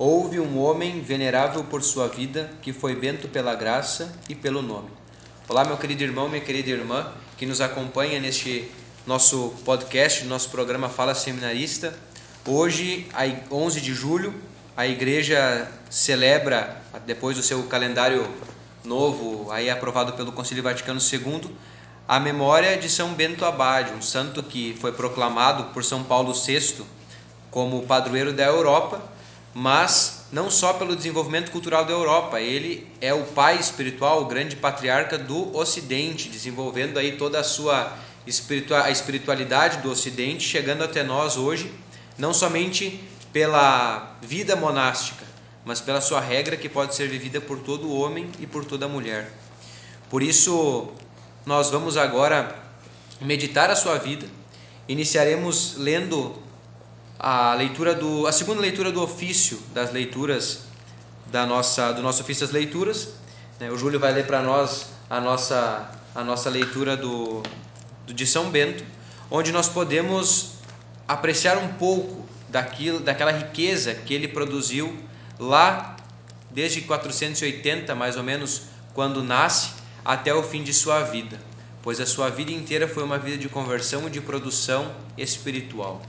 Houve um homem venerável por sua vida, que foi bento pela graça e pelo nome. Olá, meu querido irmão, minha querida irmã, que nos acompanha neste nosso podcast, nosso programa Fala Seminarista. Hoje, 11 de julho, a igreja celebra, depois do seu calendário novo, aí aprovado pelo Concílio Vaticano II, a memória de São Bento Abade, um santo que foi proclamado por São Paulo VI como padroeiro da Europa, mas não só pelo desenvolvimento cultural da Europa, ele é o pai espiritual, o grande patriarca do Ocidente, desenvolvendo aí toda a sua a espiritualidade do Ocidente, chegando até nós hoje, não somente pela vida monástica, mas pela sua regra que pode ser vivida por todo homem e por toda mulher. Por isso, nós vamos agora meditar a sua vida. Iniciaremos lendo a leitura do a segunda leitura do ofício das leituras da nossa do nosso ofício das leituras. Né? O Júlio vai ler para nós a nossa a nossa leitura do, do de São Bento, onde nós podemos apreciar um pouco daquilo daquela riqueza que ele produziu lá desde 480 mais ou menos quando nasce até o fim de sua vida, pois a sua vida inteira foi uma vida de conversão e de produção espiritual.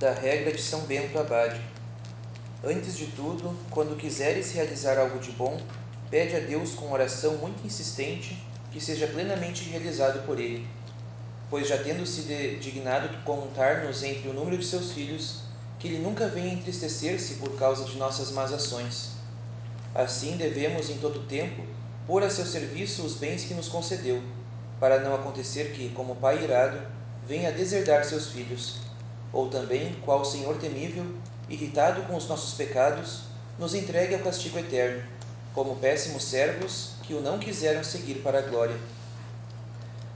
Da regra de São Bento Abade. Antes de tudo, quando quiseres realizar algo de bom, pede a Deus com oração muito insistente que seja plenamente realizado por Ele, pois já tendo se dignado contar-nos entre o número de seus filhos, que Ele nunca venha entristecer-se por causa de nossas más ações. Assim devemos, em todo tempo, pôr a seu serviço os bens que nos concedeu, para não acontecer que, como pai irado, venha deserdar seus filhos, ou também, qual Senhor temível, irritado com os nossos pecados, nos entregue ao castigo eterno, como péssimos servos que o não quiseram seguir para a glória.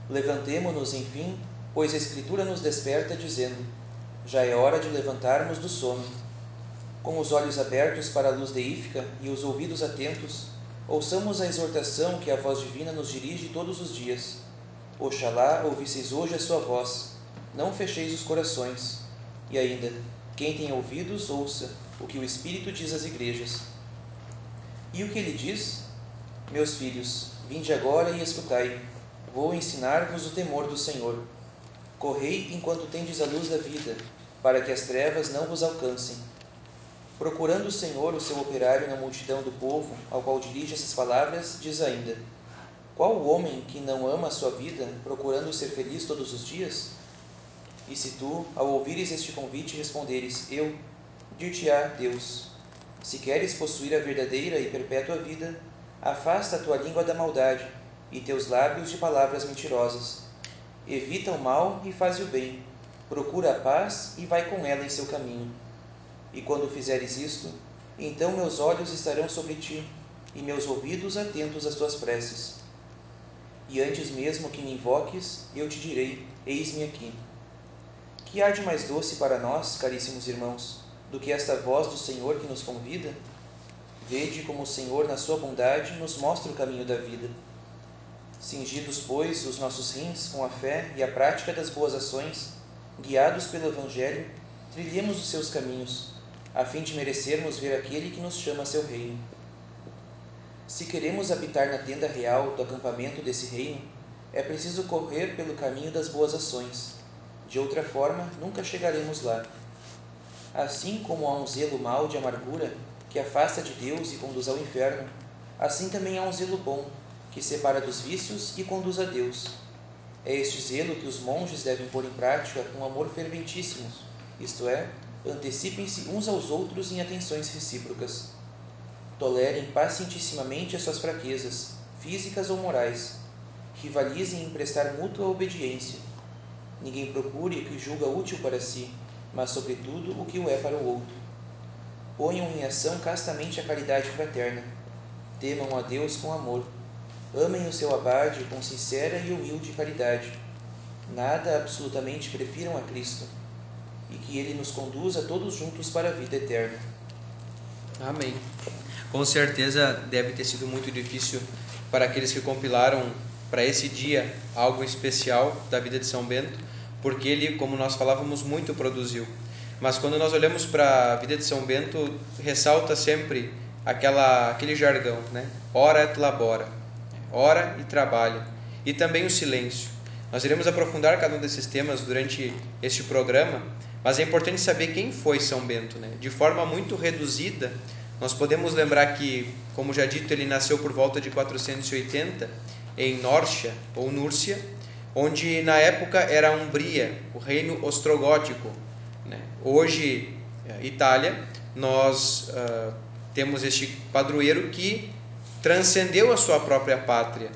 Levantemo-nos, enfim, pois a Escritura nos desperta, dizendo: Já é hora de levantarmos do sono. Com os olhos abertos para a luz deífica e os ouvidos atentos, Ouçamos a exortação que a voz divina nos dirige todos os dias. Oxalá ouvisseis hoje a sua voz, não fecheis os corações. E ainda, quem tem ouvidos, ouça o que o Espírito diz às igrejas. E o que ele diz? Meus filhos, vinde agora e escutai. Vou ensinar-vos o temor do Senhor. Correi enquanto tendes a luz da vida, para que as trevas não vos alcancem Procurando o Senhor o seu operário na multidão do povo, ao qual dirige essas palavras, diz ainda: Qual o homem que não ama a sua vida, procurando ser feliz todos os dias? E se tu, ao ouvires este convite, responderes: Eu, dir-te-á Deus: Se queres possuir a verdadeira e perpétua vida, afasta a tua língua da maldade e teus lábios de palavras mentirosas. Evita o mal e faz o bem. Procura a paz e vai com ela em seu caminho e quando fizeres isto, então meus olhos estarão sobre ti, e meus ouvidos atentos às tuas preces. E antes mesmo que me invoques, eu te direi: Eis-me aqui. Que há de mais doce para nós, caríssimos irmãos, do que esta voz do Senhor que nos convida? Vede como o Senhor, na sua bondade, nos mostra o caminho da vida. Cingidos, pois, os nossos rins com a fé e a prática das boas ações, guiados pelo Evangelho, trilhemos os seus caminhos a fim de merecermos ver aquele que nos chama a seu reino. Se queremos habitar na tenda real do acampamento desse reino, é preciso correr pelo caminho das boas ações. De outra forma, nunca chegaremos lá. Assim como há um zelo mau de amargura que afasta de Deus e conduz ao inferno, assim também há um zelo bom que separa dos vícios e conduz a Deus. É este zelo que os monges devem pôr em prática com amor ferventíssimo, isto é, antecipem-se uns aos outros em atenções recíprocas. Tolerem pacientissimamente as suas fraquezas, físicas ou morais. Rivalizem em prestar mútua obediência. Ninguém procure o que julga útil para si, mas, sobretudo, o que o é para o outro. Ponham em ação castamente a caridade fraterna. Temam a Deus com amor. Amem o seu abade com sincera e humilde caridade. Nada absolutamente prefiram a Cristo e que Ele nos conduza todos juntos para a vida eterna. Amém. Com certeza deve ter sido muito difícil para aqueles que compilaram para esse dia algo especial da vida de São Bento, porque ele, como nós falávamos, muito produziu. mas quando nós olhamos para a vida de São Bento, ressalta sempre aquela, aquele jargão, né? Ora et labora, ora e trabalha, e também o silêncio. Nós iremos aprofundar cada um desses temas durante este programa, mas é importante saber quem foi São Bento, né? De forma muito reduzida, nós podemos lembrar que, como já dito, ele nasceu por volta de 480 em Nórcia ou Núrcia, onde na época era a Umbria, o reino ostrogótico. Né? Hoje, eh, Itália, nós uh, temos este padroeiro que transcendeu a sua própria pátria,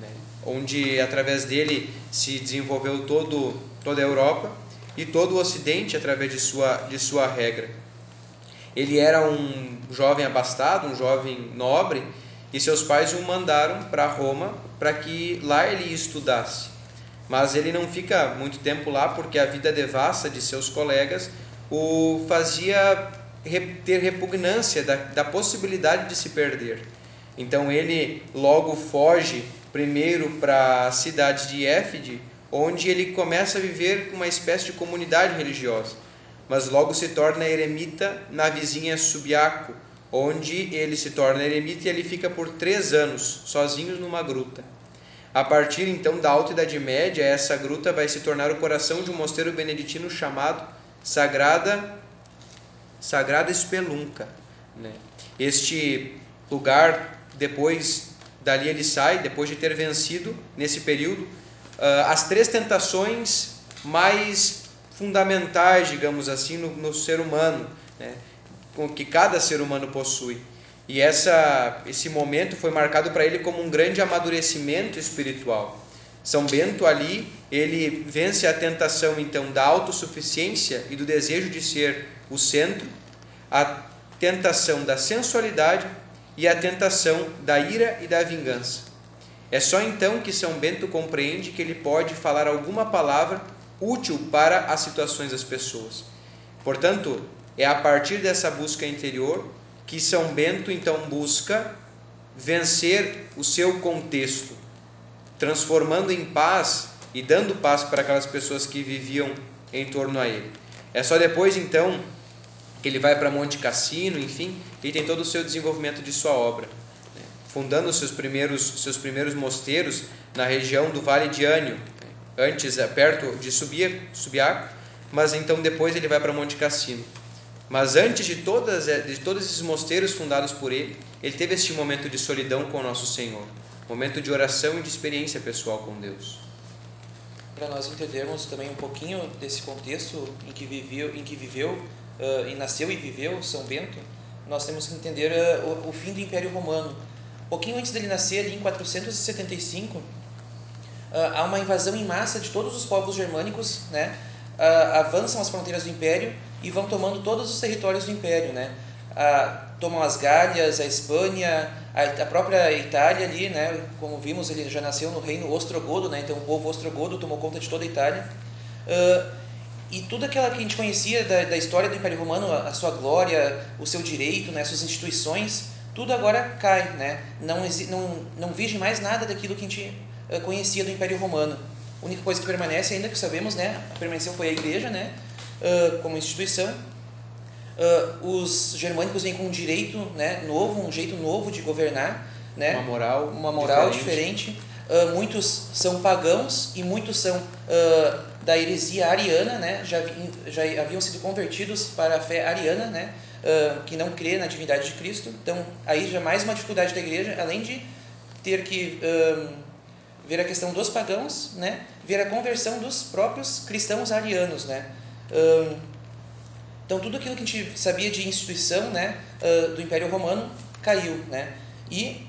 né? onde através dele se desenvolveu todo, toda a Europa e todo o Ocidente através de sua, de sua regra. Ele era um jovem abastado, um jovem nobre, e seus pais o mandaram para Roma para que lá ele estudasse. Mas ele não fica muito tempo lá porque a vida devassa de seus colegas o fazia ter repugnância da, da possibilidade de se perder. Então ele logo foge primeiro para a cidade de Éfide, onde ele começa a viver uma espécie de comunidade religiosa, mas logo se torna eremita na vizinha Subiaco, onde ele se torna eremita e ele fica por três anos sozinho numa gruta. A partir então da Alta Idade Média, essa gruta vai se tornar o coração de um mosteiro beneditino chamado Sagrada Sagrada Espelunca. Né? Este lugar, depois dali ele sai, depois de ter vencido nesse período uh, as três tentações mais fundamentais, digamos assim, no, no ser humano, né? Que cada ser humano possui. E essa, esse momento foi marcado para ele como um grande amadurecimento espiritual. São Bento ali, ele vence a tentação então da autossuficiência e do desejo de ser o centro, a tentação da sensualidade e a tentação da ira e da vingança. É só então que São Bento compreende que ele pode falar alguma palavra útil para as situações das pessoas. Portanto, é a partir dessa busca interior que São Bento então busca vencer o seu contexto, transformando em paz e dando paz para aquelas pessoas que viviam em torno a ele. É só depois então que ele vai para Monte Cassino, enfim, e tem todo o seu desenvolvimento de sua obra, né? fundando seus primeiros seus primeiros mosteiros na região do Vale de Ânio, antes é, perto de Subiaco, mas então depois ele vai para Monte Cassino. Mas antes de, todas, eh, de todos esses mosteiros fundados por ele, ele teve este momento de solidão com o nosso Senhor, momento de oração e de experiência pessoal com Deus. Para nós entendermos também um pouquinho desse contexto em que viveu, em que viveu uh, e nasceu e viveu São Bento, nós temos que entender uh, o, o, fim do Império Romano. Pouquinho antes dele nascer, ali em 475, uh, há uma invasão em massa de todos os povos germânicos, né? avançam as fronteiras do Império e vão tomando todos os territórios do Império, né? Ah, tomam as Gálias, a Espanha, a, própria Itália ali, né? Como vimos, ele já nasceu no reino ostrogodo, né? Então o povo ostrogodo tomou conta de toda a Itália. Ah, e tudo aquilo que a gente conhecia da, da história do Império Romano, a, a, sua glória, o seu direito, né? Suas instituições, tudo agora cai, né? Não, não, não vige mais nada daquilo que a gente uh, conhecia do Império Romano. A única coisa que permanece, ainda que sabemos, né? Permaneceu foi a igreja, né? Uh, como instituição. Uh, os germânicos vêm com um direito né, novo, um jeito novo de governar, né? uma moral, uma moral diferente. diferente. Uh, muitos são pagãos e muitos são da heresia ariana, né? já, já haviam sido convertidos para a fé ariana, né? que não crê na divindade de Cristo. Então, aí já mais uma dificuldade da igreja, além de ter que ver a questão dos pagãos, né? ver a conversão dos próprios cristãos arianos. Né? Então tudo aquilo que a gente sabia de instituição né, do Império Romano caiu. Né? E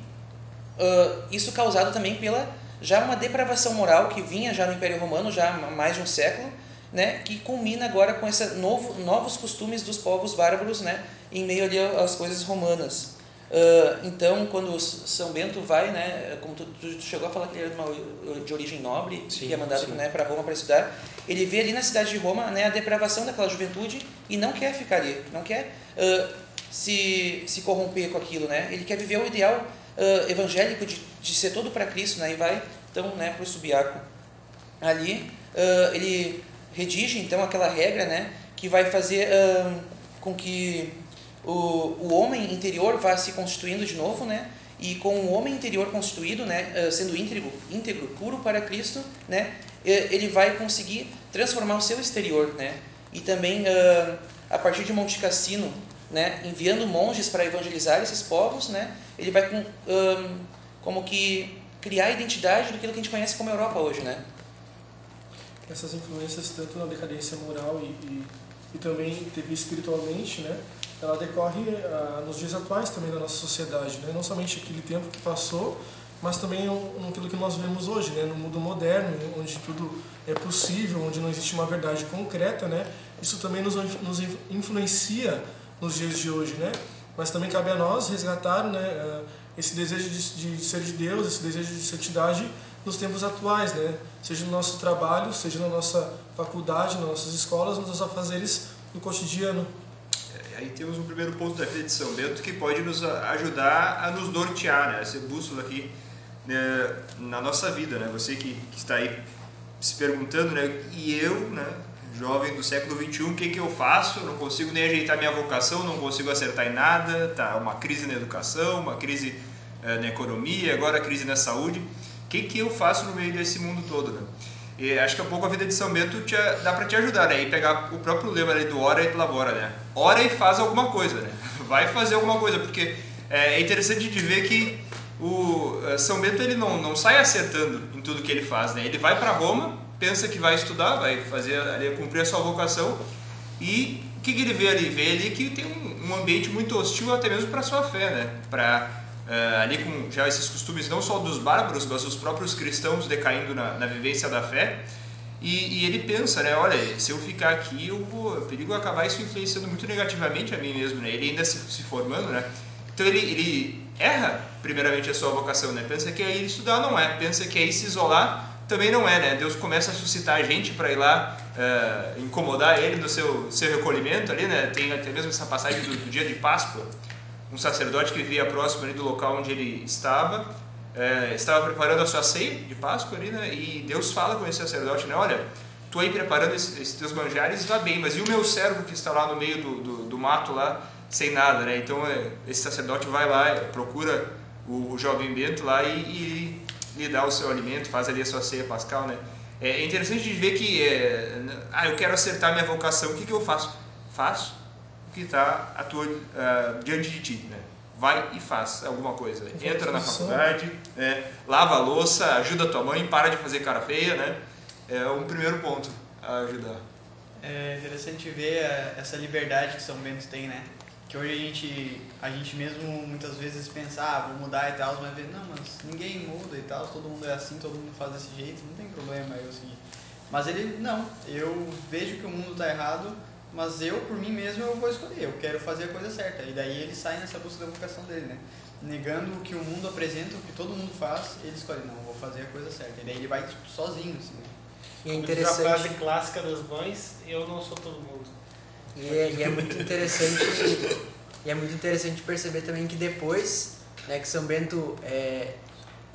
isso causado também pela já uma depravação moral que vinha já no Império Romano já há mais de um século, né, que culmina agora com essa novo, novos costumes dos povos bárbaros né, em meio ali às coisas romanas. Uh, então, quando São Bento vai, né, como tu, tu, chegou a falar que ele era uma, de origem nobre, sim, que é mandado né, para Roma para estudar, ele vê ali na cidade de Roma né, a depravação daquela juventude e não quer ficar ali, não quer uh, se, se corromper com aquilo, né? Ele quer viver o ideal uh, evangélico de, de ser todo para Cristo, né? E vai então, né, para o Subiaco. Ali ele redige então aquela regra, né, que vai fazer com que o, o homem interior vá se constituindo de novo, né? E com o homem interior constituído, né, uh, sendo íntegro, íntegro, puro para Cristo, né, ele vai conseguir transformar o seu exterior, né? E também uh, a partir de Monte Cassino, né, enviando monges para evangelizar esses povos, né, ele vai com, um, como que criar a identidade do que a gente conhece como Europa hoje, né? Essas influências tanto na decadência moral e, e, e também teve espiritualmente, né? Ela decorre uh, nos dias atuais também da nossa sociedade, né? Não somente aquele tempo que passou, mas também naquilo que nós vemos hoje, né? No mundo moderno, onde tudo é possível, onde não existe uma verdade concreta, né? Isso também nos, nos influencia nos dias de hoje, né? Mas também cabe a nós resgatar, né? Uh, esse desejo de, de ser de Deus, esse desejo de santidade nos tempos atuais, né? Seja no nosso trabalho, seja na nossa faculdade, nas nossas escolas, nos afazeres do cotidiano. Aí temos um primeiro ponto da vida de São Bento que pode nos ajudar a nos nortear, né? Essa bússola aqui né? na nossa vida, né? Você que, que está aí se perguntando, né? E eu, né? Jovem do século 21, o que que eu faço? Não consigo nem ajeitar minha vocação, não consigo acertar em nada, tá? Uma crise na educação, uma crise é, na economia, agora crise na saúde. O que que eu faço no meio desse mundo todo, né? E acho que a pouco a vida de São Bento te, dá para te ajudar, né? E pegar o próprio lema ali do ora e labora, né? Ora e faz alguma coisa, né? Vai fazer alguma coisa, porque é interessante de ver que o eh, São Bento ele não, não sai acertando em tudo que ele faz, né? Ele vai para Roma, pensa que vai estudar, vai fazer ali, cumprir a sua vocação e o que, que ele vê ali? Vê ali que tem um, um ambiente muito hostil até mesmo para sua fé, né? Para uh, ali com já esses costumes não só dos bárbaros, mas dos próprios cristãos decaindo na, na vivência da fé. E, e, ele pensa, né? Olha, se eu ficar aqui, eu vou perigo acabar isso influenciando muito negativamente a mim mesmo, né? Ele ainda se, se formando, né? Então ele, ele erra primeiramente a sua vocação, né? Pensa que é ir estudar, não é. Pensa que é ir se isolar, também não é, né? Deus começa a suscitar gente para ir lá uh, incomodar ele no seu, seu recolhimento ali, né? Tem até mesmo essa passagem do, do dia de Páscoa, um sacerdote que vivia próximo ali do local onde ele estava, uh, estava preparando a sua ceia de Páscoa ali, né? E Deus fala com esse sacerdote, né? Olha, tu aí preparando esses, esses teus manjares, vai bem, mas e o meu servo que está lá no meio do, do, do mato lá, sem nada, né? Então é, esse sacerdote vai lá, procura o, o jovem Bento lá e, e lhe dá o seu alimento, faz ali a sua ceia pascal, né? É interessante de ver que, é, ah, eu quero acertar minha vocação, o que, que eu faço? Faço que está uh, diante de ti, né? Vai e faz alguma coisa. Entra na faculdade, né? lava a louça, ajuda a tua mãe, para de fazer cara feia, né? É um primeiro ponto a ajudar. É interessante ver essa liberdade que São Bento tem, né? que hoje a gente, a gente mesmo muitas vezes pensa, ah, vou mudar e tal, mas não, mas ninguém muda e tal, todo mundo é assim, todo mundo faz desse jeito, não tem problema eu seguir. Mas ele, não, eu vejo que o mundo está errado, mas eu, por mim mesmo, eu vou escolher, eu quero fazer a coisa certa. E daí ele sai nessa busca da vocação dele, né? Negando o que o mundo apresenta, o que todo mundo faz, ele escolhe, não, vou fazer a coisa certa. E daí ele vai sozinho, assim, né? E é interessante... a frase clássica das mães, eu não sou todo mundo. E é, e é muito interessante e é muito interessante perceber também que depois né, que São Bento é,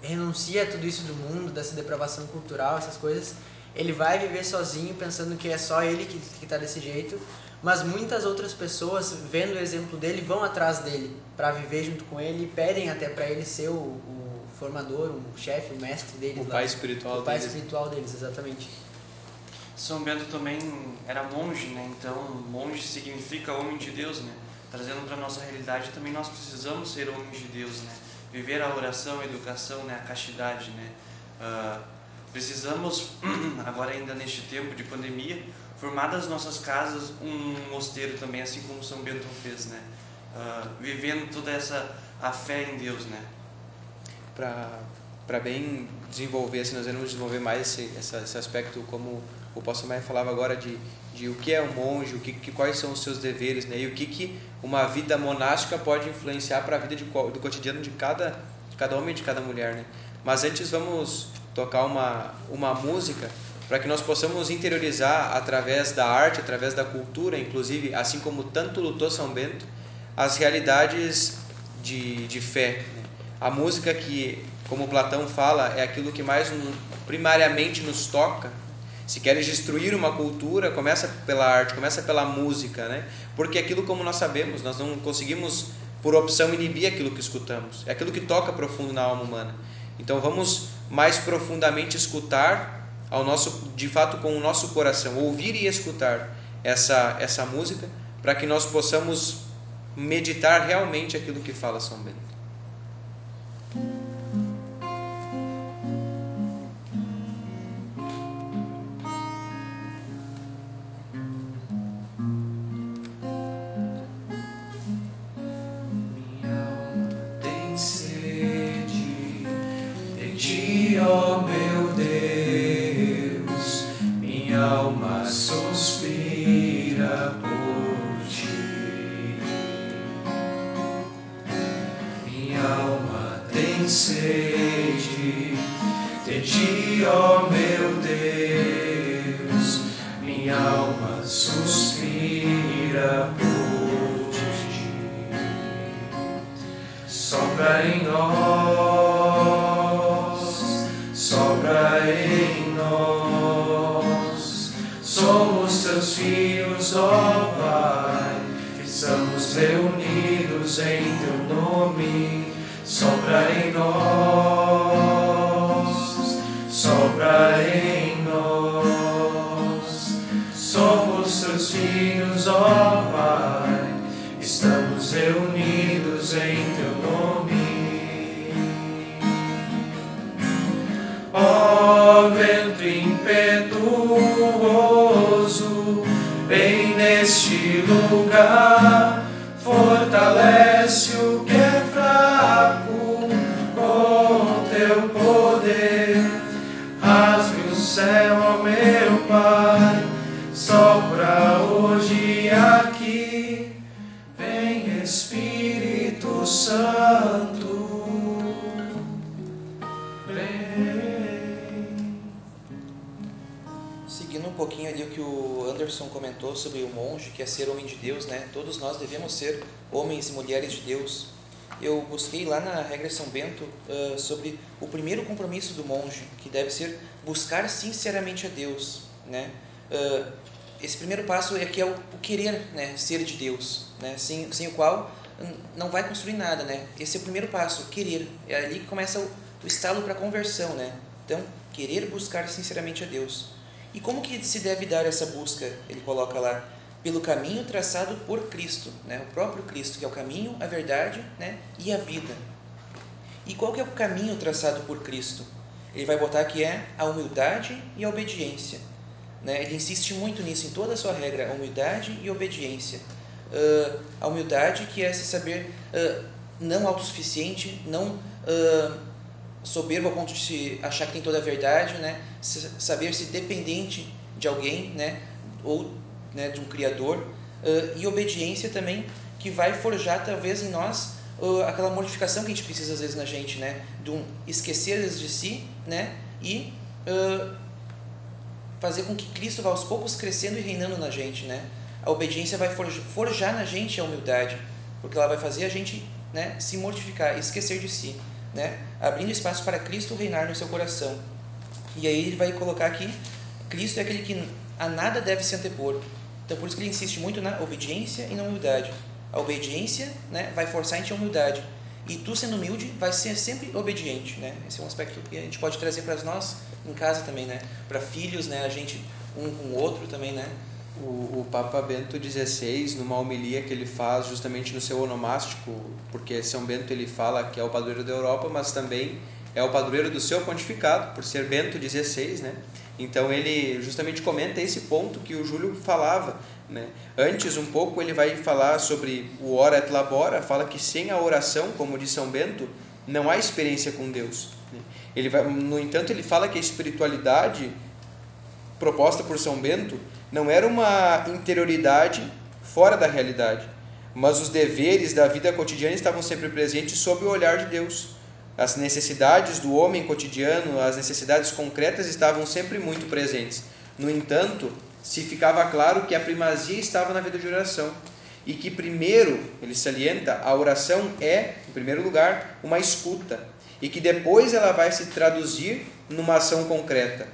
renuncia a tudo isso do mundo, dessa depravação cultural, essas coisas, ele vai viver sozinho pensando que é só ele que está desse jeito, mas muitas outras pessoas, vendo o exemplo dele, vão atrás dele para viver junto com ele e pedem até para ele ser o, o, formador, o chefe, o mestre deles. O lá. pai espiritual o pai deles. espiritual deles, exatamente. São Bento também era monge, né? Então, monge significa homem de Deus, né? Trazendo para nossa realidade, também nós precisamos ser homens de Deus, né? Viver a oração, a educação, né? A castidade, né? Uh, precisamos, agora ainda neste tempo de pandemia, formar das nossas casas um mosteiro também, assim como São Bento fez, né? Uh, vivendo toda essa a fé em Deus, né? Para bem desenvolver, assim, nós vamos desenvolver mais esse, esse aspecto como o pastor Maia falava agora de, de o que é um monge, o que, que quais são os seus deveres, né? E o que, que uma vida monástica pode influenciar para a vida de, do cotidiano de cada, de cada homem e de cada mulher, né? Mas antes vamos tocar uma, uma música para que nós possamos interiorizar através da arte, através da cultura, inclusive, assim como tanto lutou São Bento, as realidades de, de fé. A música que, como Platão fala, é aquilo que mais primariamente nos toca Se queres destruir uma cultura, começa pela arte, começa pela música, né? Porque aquilo, como nós sabemos, nós não conseguimos, por opção, inibir aquilo que escutamos. É aquilo que toca profundo na alma humana. Então vamos mais profundamente escutar ao nosso, de fato, com o nosso coração, ouvir e escutar essa essa música, para que nós possamos meditar realmente aquilo que fala São Bento. reunidos em teu nome. Ó vento impetuoso, vem neste lugar, fortalece o que é fraco com teu poder, rasgue o céu. Sobre o monge, que é ser homem de Deus, né? Todos nós devemos ser homens e mulheres de Deus. Eu busquei lá na regra São Bento uh, sobre o primeiro compromisso do monge, que deve ser buscar sinceramente a Deus, né? Uh, esse primeiro passo é que é o, querer, né? Ser de Deus, né? Sem, sem o qual não vai construir nada, né? Esse é o primeiro passo, querer. É ali que começa o, o estalo para a conversão, né? Então, querer buscar sinceramente a Deus. E como que se deve dar essa busca? Ele coloca lá pelo caminho traçado por Cristo, né? O próprio Cristo, que é o caminho, a verdade, né? E a vida. E qual que é o caminho traçado por Cristo? Ele vai botar que é a humildade e a obediência. Né? Ele insiste muito nisso em toda a sua regra, a humildade e a obediência. Uh, a humildade que é se saber uh, não autossuficiente, não uh, soberbo ao ponto de se achar que tem toda a verdade, né? saber se dependente de alguém, né? ou né, de um criador, uh, e obediência também que vai forjar talvez em nós uh, aquela mortificação que a gente precisa às vezes na gente, né? de um esquecer de si, né? e uh, fazer com que Cristo vá aos poucos crescendo e reinando na gente, né? A obediência vai forjar na gente a humildade, porque ela vai fazer a gente né, se mortificar, esquecer de si né? abrindo espaço para Cristo reinar no seu coração. E aí ele vai colocar aqui: Cristo é aquele que a nada deve se antepor. Então por isso que ele insiste muito na obediência e na humildade. A obediência né, vai forçar a gente a humildade. E tu, sendo humilde, vai ser sempre obediente. Né? Esse é um aspecto que a gente pode trazer para nós em casa também. Né? Para filhos, né? a gente um com o outro também. Né? O, o Papa Bento XVI, numa homilia que ele faz justamente no seu onomástico, porque São Bento ele fala que é o padroeiro da Europa, mas também é o padroeiro do seu pontificado, por ser Bento XVI, né? Então ele justamente comenta esse ponto que o Júlio falava, né? Antes um pouco ele vai falar sobre o ora et labora, fala que sem a oração, como diz São Bento, não há experiência com Deus. Né? Ele vai, no entanto, ele fala que a espiritualidade proposta por São Bento não era uma interioridade fora da realidade, mas os deveres da vida cotidiana estavam sempre presentes sob o olhar de Deus. As necessidades do homem cotidiano, as necessidades concretas estavam sempre muito presentes. No entanto, se ficava claro que a primazia estava na vida de oração e que primeiro, ele salienta, a oração é, em primeiro lugar, uma escuta e que depois ela vai se traduzir numa ação concreta.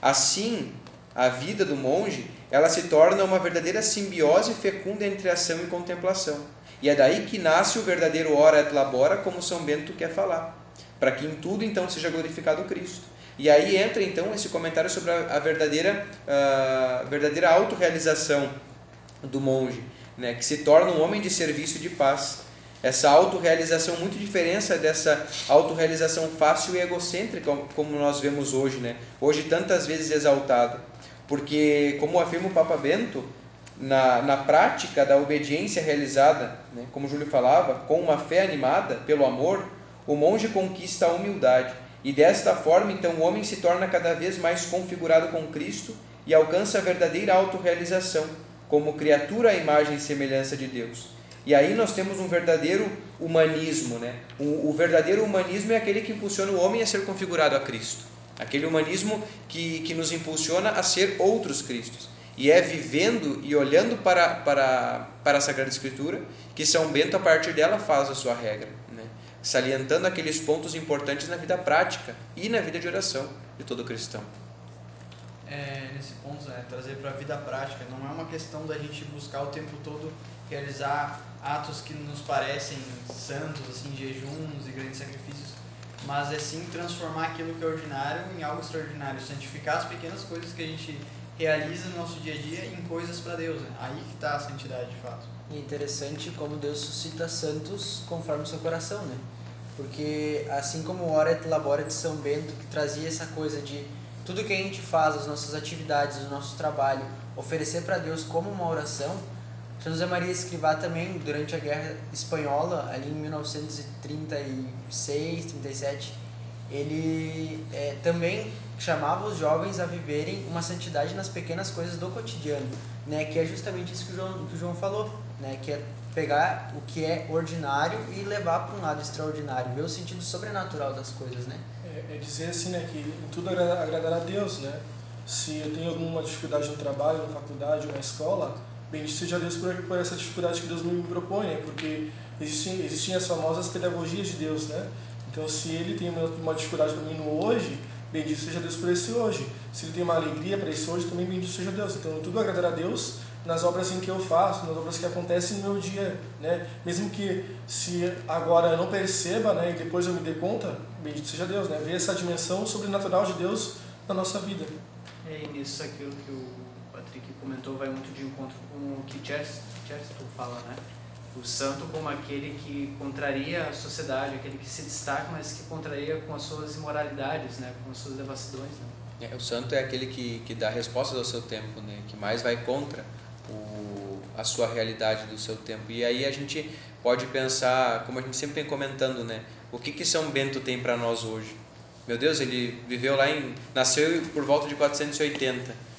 Assim, a vida do monge, ela se torna uma verdadeira simbiose fecunda entre ação e contemplação. E é daí que nasce o verdadeiro ora et labora, como São Bento quer falar, para que em tudo então seja glorificado Cristo. E aí entra então esse comentário sobre a, verdadeira, a verdadeira autorrealização do monge, né, que se torna um homem de serviço e de paz. Essa autorrealização muito diferença dessa autorrealização fácil e egocêntrica como nós vemos hoje, né? Hoje tantas vezes exaltada. Porque, como afirma o Papa Bento, na, na prática da obediência realizada, né, como Júlio falava, com uma fé animada pelo amor, o monge conquista a humildade. E desta forma, então, o homem se torna cada vez mais configurado com Cristo e alcança a verdadeira autorrealização, como criatura à imagem e semelhança de Deus. E aí nós temos um verdadeiro humanismo, né? O, o, verdadeiro humanismo é aquele que impulsiona o homem a ser configurado a Cristo. Aquele humanismo que, que nos impulsiona a ser outros Cristos. E é vivendo e olhando para, para, para a Sagrada Escritura que São Bento, a partir dela, faz a sua regra, né? salientando aqueles pontos importantes na vida prática e na vida de oração de todo cristão. É, nesse ponto, né, trazer para a vida prática, não é uma questão da gente buscar o tempo todo realizar atos que nos parecem santos, assim, jejuns e grandes sacrifícios, mas é sim transformar aquilo que é ordinário em algo extraordinário, santificar as pequenas coisas que a gente realiza no nosso dia a dia em coisas para Deus. Né? Aí que está a santidade de fato. E é interessante como Deus suscita santos conforme o seu coração, né? Porque assim como o Ora et Labora de São Bento, que trazia essa coisa de tudo que a gente faz, as nossas atividades, o nosso trabalho, oferecer para Deus como uma oração, José Maria Escrivá também, durante a Guerra Espanhola, ali em 1936, 37, ele é, também chamava os jovens a viverem uma santidade nas pequenas coisas do cotidiano, né? Que é justamente isso que o João, que o João falou, né? Que é pegar o que é ordinário e levar para um lado extraordinário, ver o sentido sobrenatural das coisas, né? É, é dizer assim, né? Que em tudo agradar a Deus, né? Se eu tenho alguma dificuldade no trabalho, na faculdade na escola, Bendito seja Deus por, por essa dificuldade que Deus me propõe, né? porque existem, existem as famosas pedagogias de Deus, né? Então, se Ele tem uma, uma dificuldade para mim no hoje, bendito seja Deus por esse hoje. Se Ele tem uma alegria para esse hoje, também bendito seja Deus. Então, tudo agradar a Deus nas obras em que eu faço, nas obras que acontecem no meu dia, né? Mesmo que se agora eu não perceba, né, e depois eu me dê conta, bendito seja Deus, né? Ver essa dimensão sobrenatural de Deus na nossa vida. É, nisso aquilo que o Patrick comentou vai muito de encontro com o que Chesterton fala, né? O santo como aquele que contraria a sociedade, aquele que se destaca, mas que contraria com as suas imoralidades, né? Com as suas devassidões, né? É, o santo é aquele que, que dá respostas ao seu tempo, né? Que mais vai contra o, a sua realidade do seu tempo. E aí a gente pode pensar, como a gente sempre vem comentando, né? O que que São Bento tem para nós hoje? Meu Deus, ele viveu lá em nasceu por volta de 480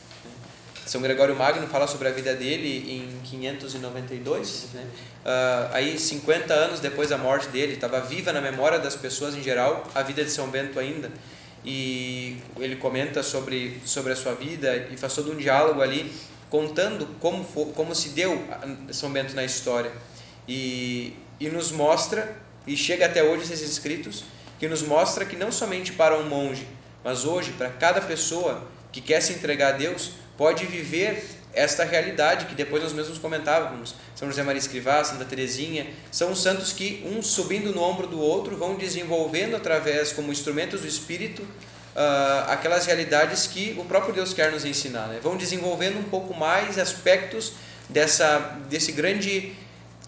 são Gregório Magno fala sobre a vida dele em 592, né? Uh, aí 50 anos depois da morte dele, estava viva na memória das pessoas em geral a vida de São Bento ainda. E ele comenta sobre, sobre a sua vida e faz todo um diálogo ali contando como, for, como se deu São Bento na história. E, e nos mostra, e chega até hoje esses escritos, que nos mostra que não somente para um monge, mas hoje para cada pessoa que quer se entregar a Deus, pode viver esta realidade que depois nós mesmos comentávamos. São José Maria Escrivá, Santa Teresinha, são santos que, um subindo no ombro do outro, vão desenvolvendo através, como instrumentos do Espírito, uh, aquelas realidades que o próprio Deus quer nos ensinar. Né? Vão desenvolvendo um pouco mais aspectos dessa, desse grande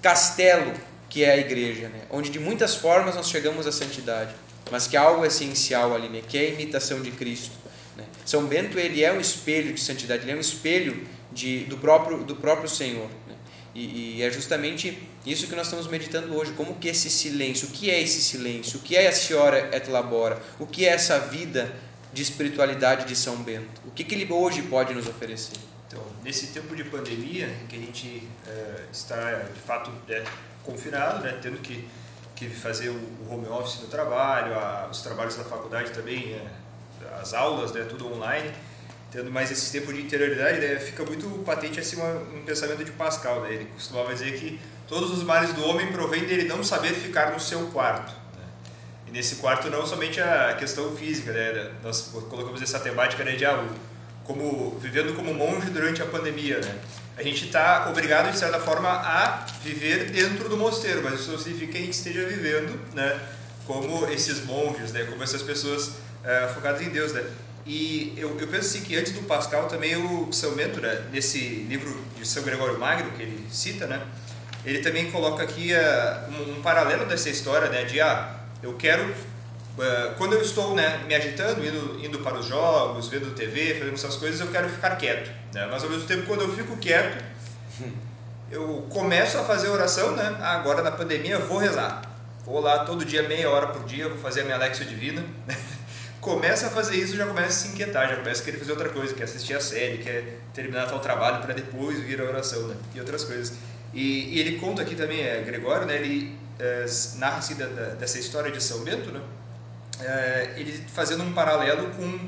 castelo que é a igreja, né? onde de muitas formas nós chegamos à santidade, mas que há algo essencial ali, né? que é a imitação de Cristo. São Bento ele é um espelho de santidade, ele é um espelho de, do, próprio, do próprio Senhor. Né? E, e, é justamente isso que nós estamos meditando hoje. Como que esse silêncio, o que é esse silêncio? O que é a Senhora et Labora? O que é essa vida de espiritualidade de São Bento? O que, que ele hoje pode nos oferecer? Então, nesse tempo de pandemia, em que a gente é, está de fato é, confinado, né, tendo que, que fazer o home office no trabalho, a, os trabalhos da faculdade também é, as aulas, né, tudo online, tendo mais esse tempo de interioridade, né, fica muito patente assim um pensamento de Pascal. Né? Ele costumava dizer que todos os males do homem provêm dele não saber ficar no seu quarto. Né? E nesse quarto não somente a questão física, né? nós colocamos essa temática né, de ah, como vivendo como monge durante a pandemia, né? A gente está obrigado de certa forma a viver dentro do mosteiro, mas isso não significa que a gente esteja vivendo, né? Como esses monges, né? Como essas pessoas uh, focadas em Deus, né? E eu, eu penso assim que antes do Pascal também o São Bento, né? Nesse livro de São Gregório Magno que ele cita, né? Ele também coloca aqui uh, um, um, paralelo dessa história, né? De ah, eu quero Uh, quando eu estou né, me agitando, indo, indo para os jogos, vendo TV, fazendo essas coisas, eu quero ficar quieto. Né? Mas ao mesmo tempo, quando eu fico quieto, eu começo a fazer oração, né? Ah, agora na pandemia eu vou rezar. Vou lá todo dia, meia hora por dia, vou fazer a minha Alexia Divina. começa a fazer isso, já começa a se inquietar, já começa a querer fazer outra coisa, quer assistir a série, quer terminar tal trabalho para depois vir a oração né? e outras coisas. E, e, ele conta aqui também, é, Gregório, né? ele é, narra assim, da, da, dessa história de São Bento, né? é, ele fazendo um paralelo com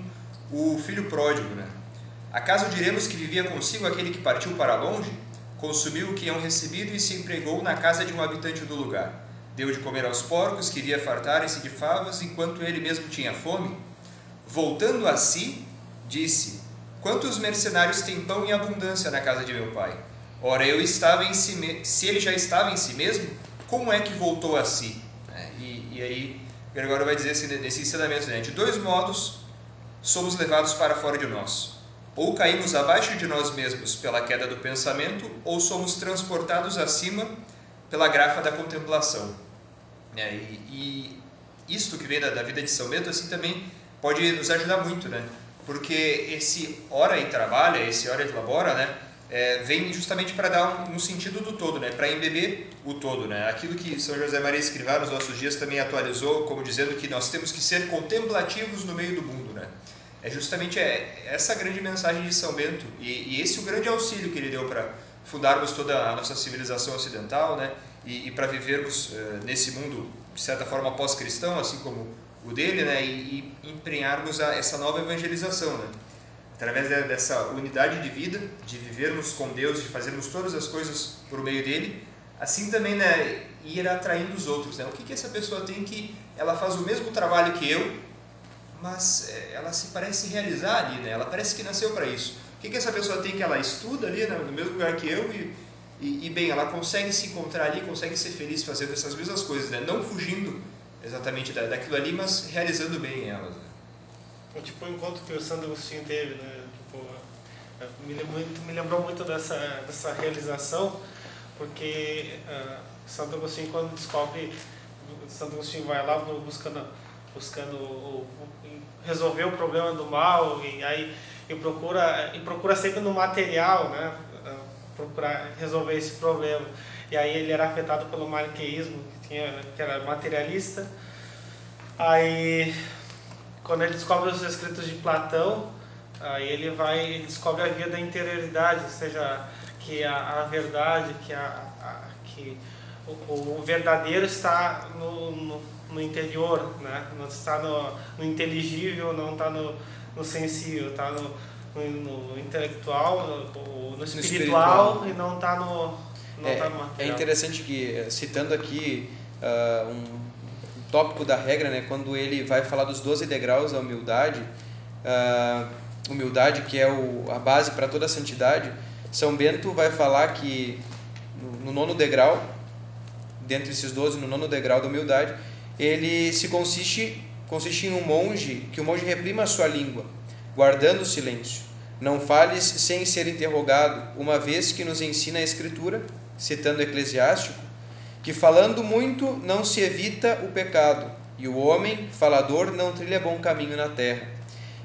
o filho pródigo. Né? Acaso diremos que vivia consigo aquele que partiu para longe, consumiu o que iam recebido e se empregou na casa de um habitante do lugar? Deu de comer aos porcos, queria fartarem-se de favas, enquanto ele mesmo tinha fome? Voltando a si, disse: Quantos mercenários têm pão em abundância na casa de meu pai? Ora, eu estava em si, se ele já estava em si mesmo, como é que voltou a si? É, e, e aí Gregório vai dizer assim, nesse ensinamento, né? de dois modos somos levados para fora de nós. Ou caímos abaixo de nós mesmos pela queda do pensamento, ou somos transportados acima pela graça da contemplação. É, e, e isto que vem da, da, vida de São Bento assim também pode nos ajudar muito, né? Porque esse hora e trabalha, esse hora e labora, né? é, vem justamente para dar um, um, sentido do todo, né? para embeber o todo. Né? Aquilo que São José Maria Escrivá nos nossos dias também atualizou, como dizendo que nós temos que ser contemplativos no meio do mundo. Né? É justamente é, essa grande mensagem de São Bento e, e esse o grande auxílio que ele deu para fundarmos toda a nossa civilização ocidental né? E, e para vivermos uh, nesse mundo, de certa forma, pós-cristão, assim como o dele, né? e, e empenharmos a, essa nova evangelização. Né? através dessa unidade de vida, de vivermos com Deus, de fazermos todas as coisas por meio dele, assim também né, ir atraindo os outros. Né? O que, que essa pessoa tem que ela faz o mesmo trabalho que eu, mas é, ela se parece realizar ali, né? ela parece que nasceu para isso. O que, que essa pessoa tem que ela estuda ali né, no mesmo lugar que eu e, e, e, bem, ela consegue se encontrar ali, consegue ser feliz fazendo essas mesmas coisas, né? não fugindo exatamente da, daquilo ali, mas realizando bem elas. Né? É tipo o encontro que o Santo Agostinho teve, né? Tipo, é, me, muito, me lembrou muito dessa, dessa realização, porque uh, Santo Agostinho, quando descobre, Santo Agostinho vai lá buscando, buscando resolver o problema do mal e aí e procura, e procura sempre no material, né? Procurar resolver esse problema. E aí ele era afetado pelo maniqueísmo, que, tinha, que era materialista. Aí quando ele descobre os escritos de Platão, aí ele vai ele descobre a via da interioridade, ou seja, que a, a verdade, que, a, a que o, o, verdadeiro está no, no, no, interior, né? não está no, no inteligível, não está no, no sensível, está no, no, intelectual, no, no espiritual, espiritual, e não está no, não é, tá no material. É interessante que, citando aqui uh, um tópico da regra, né, quando ele vai falar dos 12 degraus da humildade, uh, humildade que é o, a base para toda a santidade, São Bento vai falar que no, no nono degrau, dentre esses 12, no nono degrau da humildade, ele se consiste, consiste em um monge, que o monge reprima a sua língua, guardando silêncio. Não fales sem ser interrogado, uma vez que nos ensina a Escritura, citando Eclesiástico, que falando muito não se evita o pecado, e o homem falador não trilha bom caminho na terra.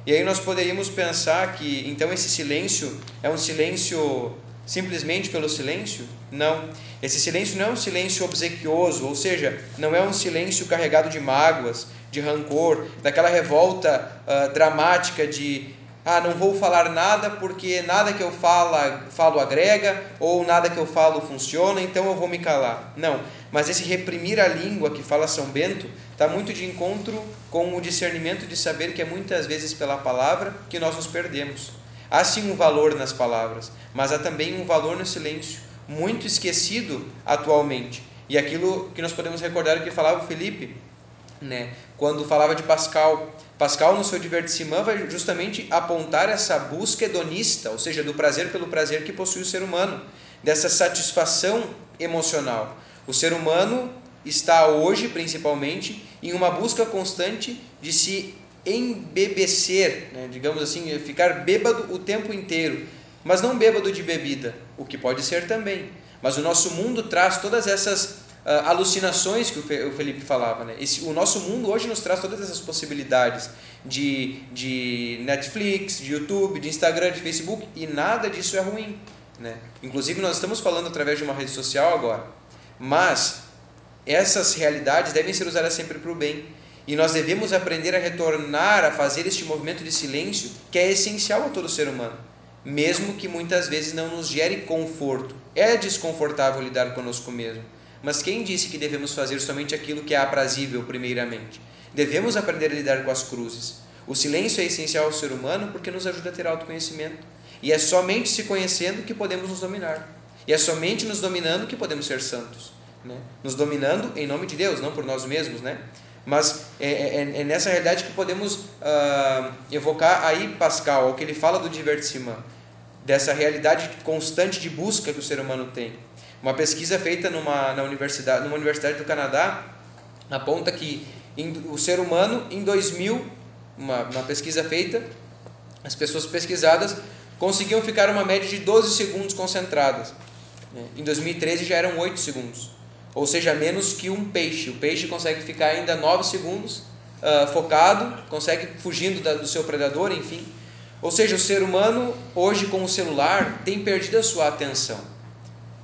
E aí nós poderíamos pensar que então esse silêncio é um silêncio simplesmente pelo silêncio? Não. Esse silêncio não é um silêncio obsequioso, ou seja, não é um silêncio carregado de mágoas, de rancor, daquela revolta uh, dramática de ah, não vou falar nada porque nada que eu falo, falo agrega ou nada que eu falo funciona, então eu vou me calar. Não, mas esse reprimir a língua que fala São Bento está muito de encontro com o discernimento de saber que é muitas vezes pela palavra que nós nos perdemos. Há sim um valor nas palavras, mas há também um valor no silêncio, muito esquecido atualmente. E aquilo que nós podemos recordar que falava o Felipe, né? Quando falava de Pascal, Pascal no seu Divertissement vai justamente apontar essa busca hedonista, ou seja, do prazer pelo prazer que possui o ser humano, dessa satisfação emocional. O ser humano está hoje, principalmente, em uma busca constante de se embebecer, né? digamos assim, ficar bêbado o tempo inteiro, mas não bêbado de bebida, o que pode ser também. Mas o nosso mundo traz todas essas uh, alucinações que o Felipe falava. Né? Esse, o nosso mundo hoje nos traz todas essas possibilidades de, de Netflix, de YouTube, de Instagram, de Facebook, e nada disso é ruim. Né? Inclusive, nós estamos falando através de uma rede social agora, mas essas realidades devem ser usadas sempre para o bem. E nós devemos aprender a retornar a fazer este movimento de silêncio que é essencial a todo ser humano, mesmo que muitas vezes não nos gere conforto. É desconfortável lidar conosco mesmo. Mas quem disse que devemos fazer somente aquilo que é aprazível, primeiramente? Devemos aprender a lidar com as cruzes. O silêncio é essencial ao ser humano porque nos ajuda a ter autoconhecimento. E é somente se conhecendo que podemos nos dominar. E é somente nos dominando que podemos ser santos. Né? Nos dominando em nome de Deus, não por nós mesmos, né? Mas é, é, é nessa realidade que podemos uh, evocar aí Pascal, o que ele fala do divertissement, dessa realidade constante de busca que o ser humano tem. Uma pesquisa feita numa, na universidade, numa universidade do Canadá aponta que em, o ser humano, em 2000, uma, uma pesquisa feita, as pessoas pesquisadas conseguiam ficar uma média de 12 segundos concentradas. Né? Em 2013 já eram 8 segundos ou seja, menos que um peixe. O peixe consegue ficar ainda 9 segundos uh, focado, consegue fugindo da, do seu predador, enfim. Ou seja, o ser humano, hoje com o celular, tem perdido a sua atenção.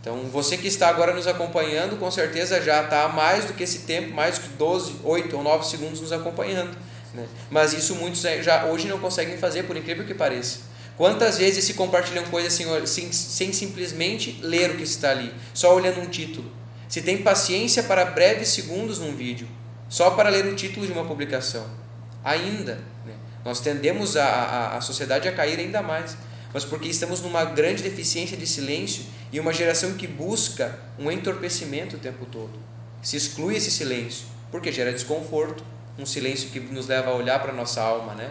Então, você que está agora nos acompanhando, com certeza já está mais do que esse tempo, mais do que 12, 8 ou 9 segundos nos acompanhando. Né? Mas isso muitos já hoje não conseguem fazer, por incrível que pareça. Quantas vezes se compartilham coisas sem, sem, sem simplesmente ler o que está ali, só olhando um título? se tem paciência para breves segundos num vídeo, só para ler o título de uma publicação. Ainda, né? nós tendemos a, a, a sociedade a cair ainda mais, mas porque estamos numa grande deficiência de silêncio e uma geração que busca um entorpecimento o tempo todo. Se exclui esse silêncio, porque gera desconforto, um silêncio que nos leva a olhar para a nossa alma, né?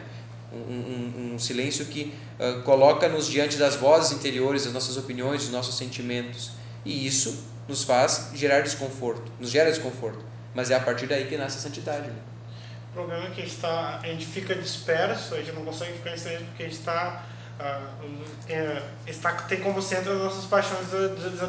Um, um, um, silêncio que uh, coloca-nos diante das vozes interiores, das nossas opiniões, dos nossos sentimentos. E isso nos faz gerar desconforto, nos gera desconforto. Mas é a partir daí que nasce a santidade. Né? O problema é que a gente, tá, a gente fica disperso, a gente não consegue ficar em silêncio porque a gente está uh, tem, está, tem como centro as nossas paixões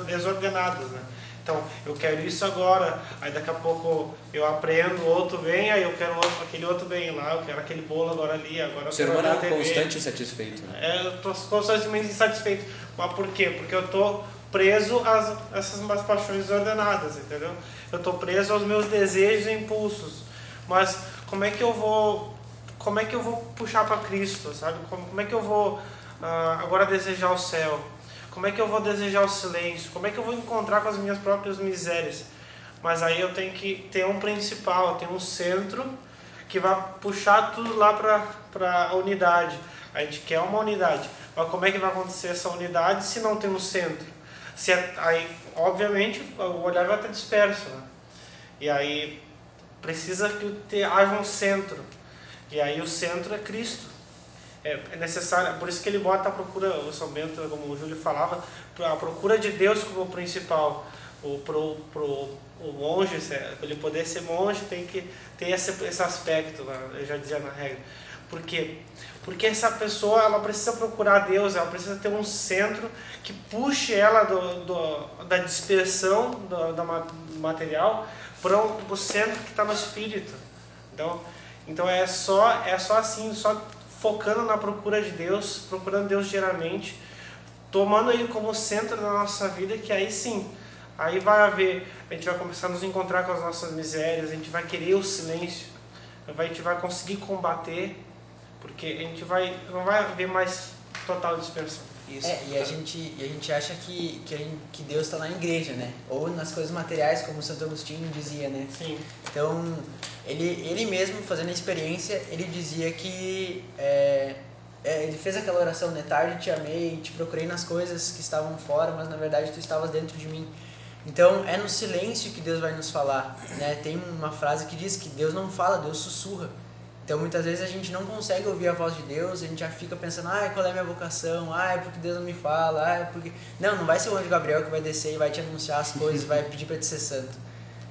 desordenadas, né? Então, eu quero isso agora, aí daqui a pouco eu aprendo, outro vem, aí eu quero outro, aquele outro vem lá, eu quero aquele bolo agora ali, agora o ser humano é constante insatisfeito. Né? É, eu estou constantemente insatisfeito. Mas por quê? Porque eu estou preso a essas minhas paixões desordenadas, entendeu? Eu estou preso aos meus desejos e impulsos. Mas como é que eu vou, como é que eu vou puxar para Cristo, sabe? Como, como é que eu vou uh, agora desejar o céu? Como é que eu vou desejar o silêncio? Como é que eu vou encontrar com as minhas próprias misérias? Mas aí eu tenho que ter um principal, ter um centro que vai puxar tudo lá para a unidade. A gente quer uma unidade, mas como é que vai acontecer essa unidade se não tem um centro? Se é, aí, obviamente, o olhar vai estar disperso. Né? E aí precisa que haja um centro. E aí o centro é Cristo. É, é necessário, por isso que ele bota a procura, o São Bento, como o Júlio falava, a procura de Deus como principal. O, pro, pro, o monge, para ele poder ser monge, tem que ter esse, esse aspecto, né? eu já dizia na regra. Por quê? Porque essa pessoa ela precisa procurar Deus, ela precisa ter um centro que puxe ela do, do da dispersão do, do material para o centro que está no espírito. Então, então é só é só assim, só focando na procura de Deus, procurando Deus diariamente, tomando Ele como centro da nossa vida, que aí sim, aí vai haver, a gente vai começar a nos encontrar com as nossas misérias, a gente vai querer o silêncio, a gente vai conseguir combater porque a gente vai, não vai haver mais total dispersão. Isso. É, e a gente, e a gente acha que, que, gente, que Deus está na igreja, né? Ou nas coisas materiais, como Santo Agostinho dizia, né? Sim. Então, ele, ele mesmo, fazendo a experiência, ele dizia que... É, é, ele fez aquela oração, né? Tarde te amei, te procurei nas coisas que estavam fora, mas na verdade tu estavas dentro de mim. Então é no silêncio que Deus vai nos falar, né? Tem uma frase que diz que Deus não fala, Deus sussurra. Então muitas vezes a gente não consegue ouvir a voz de Deus, a gente já fica pensando, ah, qual é a minha vocação? Ah, é porque Deus não me fala, ah, é porque. Não, não vai ser o anjo Gabriel que vai descer e vai te anunciar as coisas, vai pedir para te ser santo.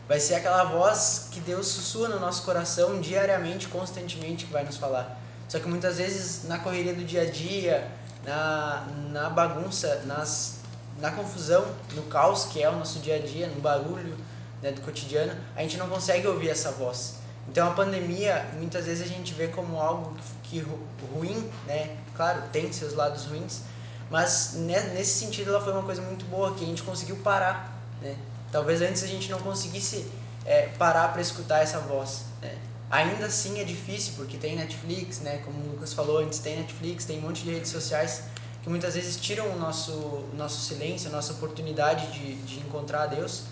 Vai ser aquela voz que Deus sussurra no nosso coração diariamente, constantemente, que vai nos falar. Só que muitas vezes na correria do dia a dia, na, na bagunça, nas, na confusão, no caos que é o nosso dia a dia, no barulho né, do cotidiano, a gente não consegue ouvir essa voz. Então a pandemia, muitas vezes a gente vê como algo que ruim, né? Claro, tem seus lados ruins, mas nesse sentido ela foi uma coisa muito boa que a gente conseguiu parar, né? Talvez antes a gente não conseguisse é, parar para escutar essa voz. Né? Ainda assim é difícil porque tem Netflix, né? Como o Lucas falou antes, tem Netflix, tem um monte de redes sociais que muitas vezes tiram o nosso, nosso silêncio, a nossa oportunidade de, de encontrar Deus.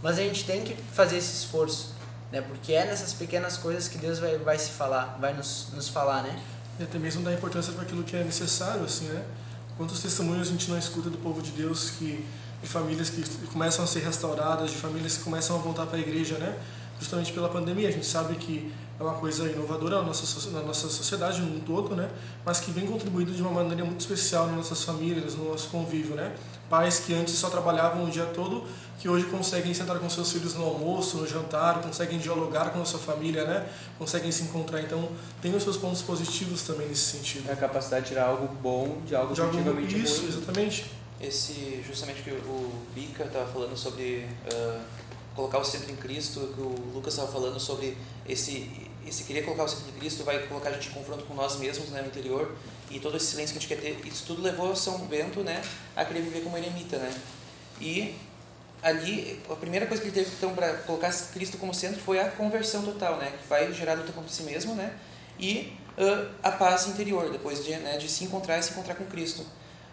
Mas a gente tem que fazer esse esforço né? Porque é nessas pequenas coisas que Deus vai, vai se falar, vai nos, nos falar, né? E até mesmo dar importância para aquilo que é necessário, assim, né? Quantos testemunhos a gente não escuta do povo de Deus que de famílias que começam a ser restauradas, de famílias que começam a voltar para a igreja, né? Justamente pela pandemia, a gente sabe que é uma coisa inovadora na nossa, na nossa sociedade no todo, né? Mas que vem contribuindo de uma maneira muito especial nas nossas famílias, no nosso convívio, né? Pais que antes só trabalhavam o dia todo que hoje conseguem sentar com seus filhos no almoço, no jantar, conseguem dialogar com a sua família, né? Conseguem se encontrar. Então, tem os seus pontos positivos também nesse sentido. É a capacidade de tirar algo bom de algo de algo, isso, ruim. exatamente. Esse, justamente que o Bica estava falando sobre uh, colocar o centro em Cristo, que o Lucas estava falando sobre esse esse querer colocar o centro em Cristo vai colocar a gente em confronto com nós mesmos né, no interior e todo esse silêncio que a gente quer ter, isso tudo levou São Bento né, a querer viver como eremita, né? E ali, a primeira coisa que ele teve então para colocar Cristo como centro foi a conversão total, né? Que vai gerar luta contra si mesmo, né? E uh, a paz interior, depois de, né, de se encontrar e se encontrar com Cristo.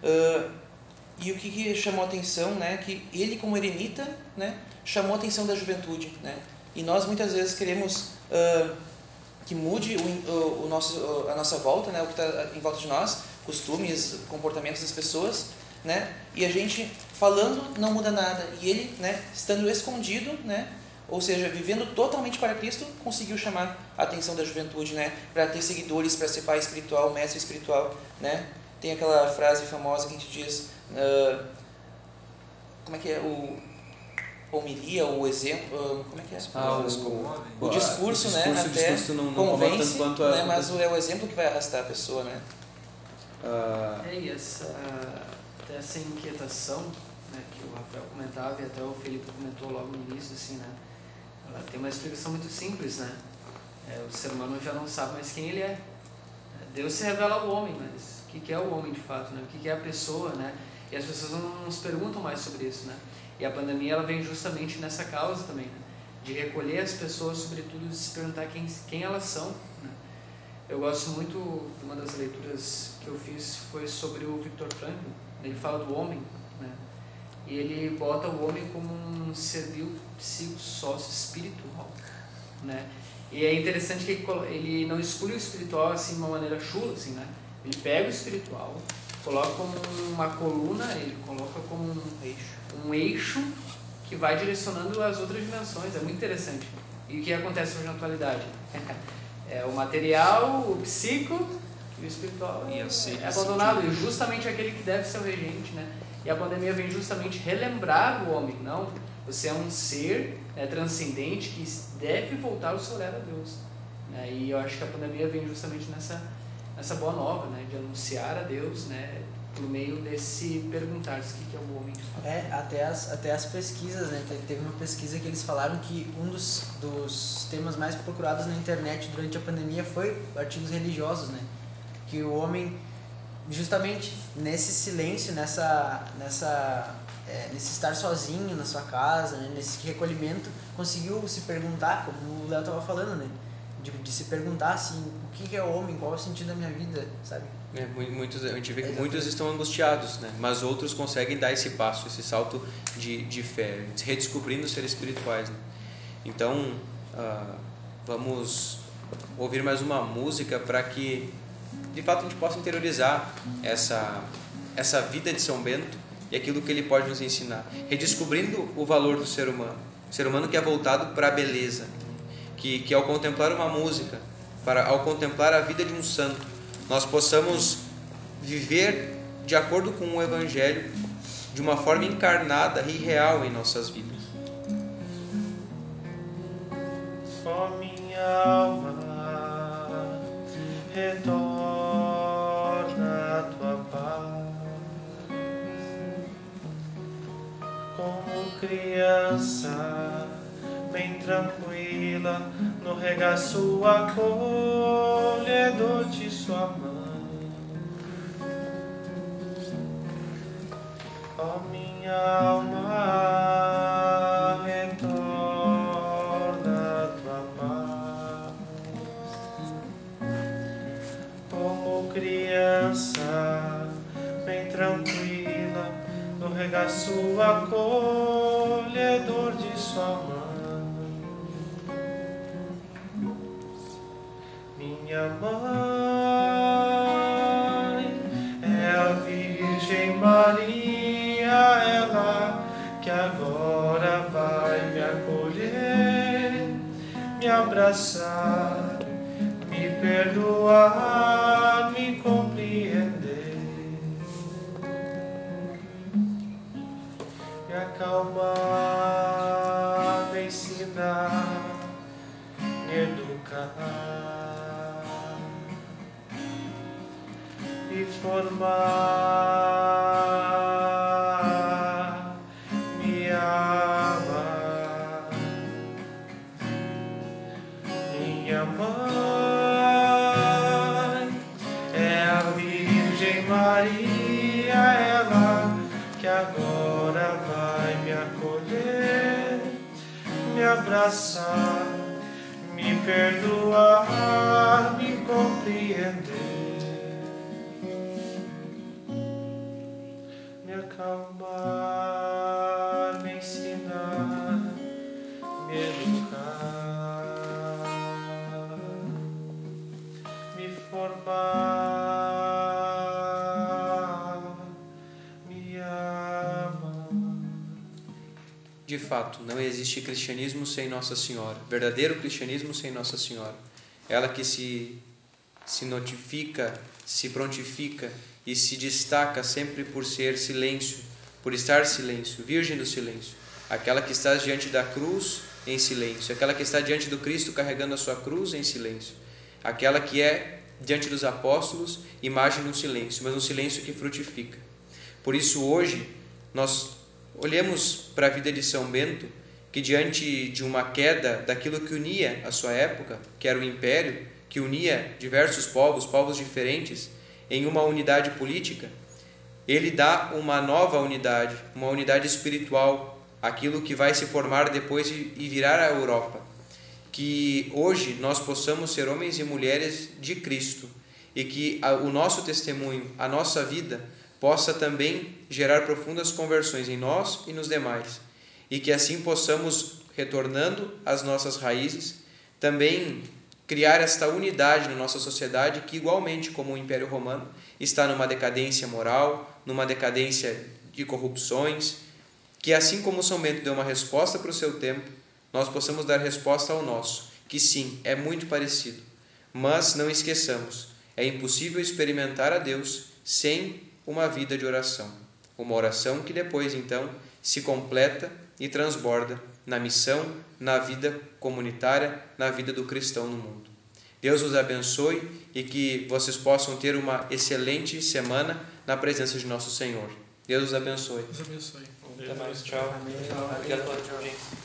Uh, e o que, que, chamou a atenção, né? Que ele como eremita, né? Chamou a atenção da juventude, né? E nós muitas vezes queremos uh, que mude o, o, o nosso, a nossa volta, né? O que está em volta de nós, costumes, comportamentos das pessoas, né? E a gente falando não muda nada e ele, né, estando escondido, né, ou seja, vivendo totalmente para Cristo, conseguiu chamar a atenção da juventude, né, para ter seguidores, para ser pai espiritual, mestre espiritual, né? Tem aquela frase famosa que a gente diz, uh, como é que é o homilia, o exemplo, uh, como é que é? Ah, o, o, o, discurso, o discurso, né, o até discurso não, não convence, quanto a, né, mas é o exemplo que vai arrastar a pessoa, né? Uh, é, e essa até essa inquietação né, que o Rafael comentava e até o Felipe comentou logo no início, assim, né? Ela tem uma explicação muito simples, né? É, o ser humano já não sabe mais quem ele é. Deus se revela ao homem, mas o que é o homem de fato, né? O que é a pessoa, né? E as pessoas não nos perguntam mais sobre isso, né? E a pandemia ela vem justamente nessa causa também, né? de recolher as pessoas, sobretudo de se perguntar quem, quem elas são. Né? Eu gosto muito de uma das leituras que eu fiz foi sobre o Victor Frankl, ele fala do homem, né? E ele bota o homem como um ser sócio espiritual, né? E é interessante que ele não exclui o espiritual assim de uma maneira chula, assim, né? Ele pega o espiritual, coloca como uma coluna, ele coloca como um eixo, um eixo que vai direcionando as outras dimensões. É muito interessante. E o que acontece hoje na atualidade? é o material, o psico e o espiritual é, é abandonado. E justamente aquele que deve ser o regente, né? E a pandemia vem justamente relembrar o homem, não? Você é um ser né, transcendente que deve voltar o seu olhar a Deus. Né? E eu acho que a pandemia vem justamente nessa, nessa boa nova, né? De anunciar a Deus, né? Por meio desse perguntar-se o que é o homem. É, até as, até as pesquisas, né? Teve uma pesquisa que eles falaram que um dos, dos temas mais procurados na internet durante a pandemia foi artigos religiosos, né? que o homem justamente nesse silêncio, nessa, nessa, é, nesse estar sozinho na sua casa, né, nesse recolhimento, conseguiu se perguntar, como o Léo estava falando, né? De, de, se perguntar assim, o que é o homem, qual é o sentido da minha vida, sabe? É, muitos, a gente vê que muitos estão angustiados, né? Mas outros conseguem dar esse passo, esse salto de, de fé, redescobrindo ser espirituais. Né? Então, uh, vamos ouvir mais uma música para que de fato a gente possa interiorizar essa, essa vida de São Bento e aquilo que ele pode nos ensinar, redescobrindo o valor do ser humano, o ser humano que é voltado para a beleza, que, que ao contemplar uma música, para ao contemplar a vida de um santo, nós possamos viver de acordo com o Evangelho de uma forma encarnada e real em nossas vidas. Ó minha alma, retorna a tua paz, como criança, bem tranquila, no regaço acolhedor de sua mãe. Ó minha alma, retorna tua paz, como criança, bem tranquila, no regaço acolhedor de sua mãe. Minha mãe é a Virgem Maria, ela que agora vai me acolher, me abraçar, me perdoar, me compreender, me acalmar, me ensinar, me educar. Me formar, me amar. Minha mãe é a Virgem Maria, ela que agora vai me acolher, me abraçar, me perdoar, me compreender. Fato, não existe cristianismo sem Nossa Senhora, verdadeiro cristianismo sem Nossa Senhora. Ela que se, se notifica, se prontifica e se destaca sempre por ser silêncio, por estar silêncio, virgem do silêncio. Aquela que está diante da cruz em silêncio, aquela que está diante do Cristo carregando a sua cruz em silêncio, aquela que é diante dos apóstolos, imagem no silêncio, mas um silêncio que frutifica. Por isso, hoje, nós olhemos para a vida de São Bento, que diante de uma queda daquilo que unia a sua época, que era o império, que unia diversos povos, povos diferentes, em uma unidade política, ele dá uma nova unidade, uma unidade espiritual, aquilo que vai se formar depois e virar a Europa. Que hoje nós possamos ser homens e mulheres de Cristo e que o nosso testemunho, a nossa vida, possa também gerar profundas conversões em nós e nos demais. E que assim possamos, retornando às nossas raízes, também criar esta unidade na nossa sociedade que, igualmente como o Império Romano, está numa decadência moral, numa decadência de corrupções, que assim como São Bento deu uma resposta para o seu tempo, nós possamos dar resposta ao nosso, que sim, é muito parecido. Mas não esqueçamos, é impossível experimentar a Deus sem uma vida de oração. Uma oração que depois, então, se completa e transborda na missão, na vida comunitária, na vida do cristão no mundo. Deus os abençoe e que vocês possam ter uma excelente semana na presença de nosso Senhor. Deus os abençoe. Deus abençoe. Até mais, tchau. Obrigado pela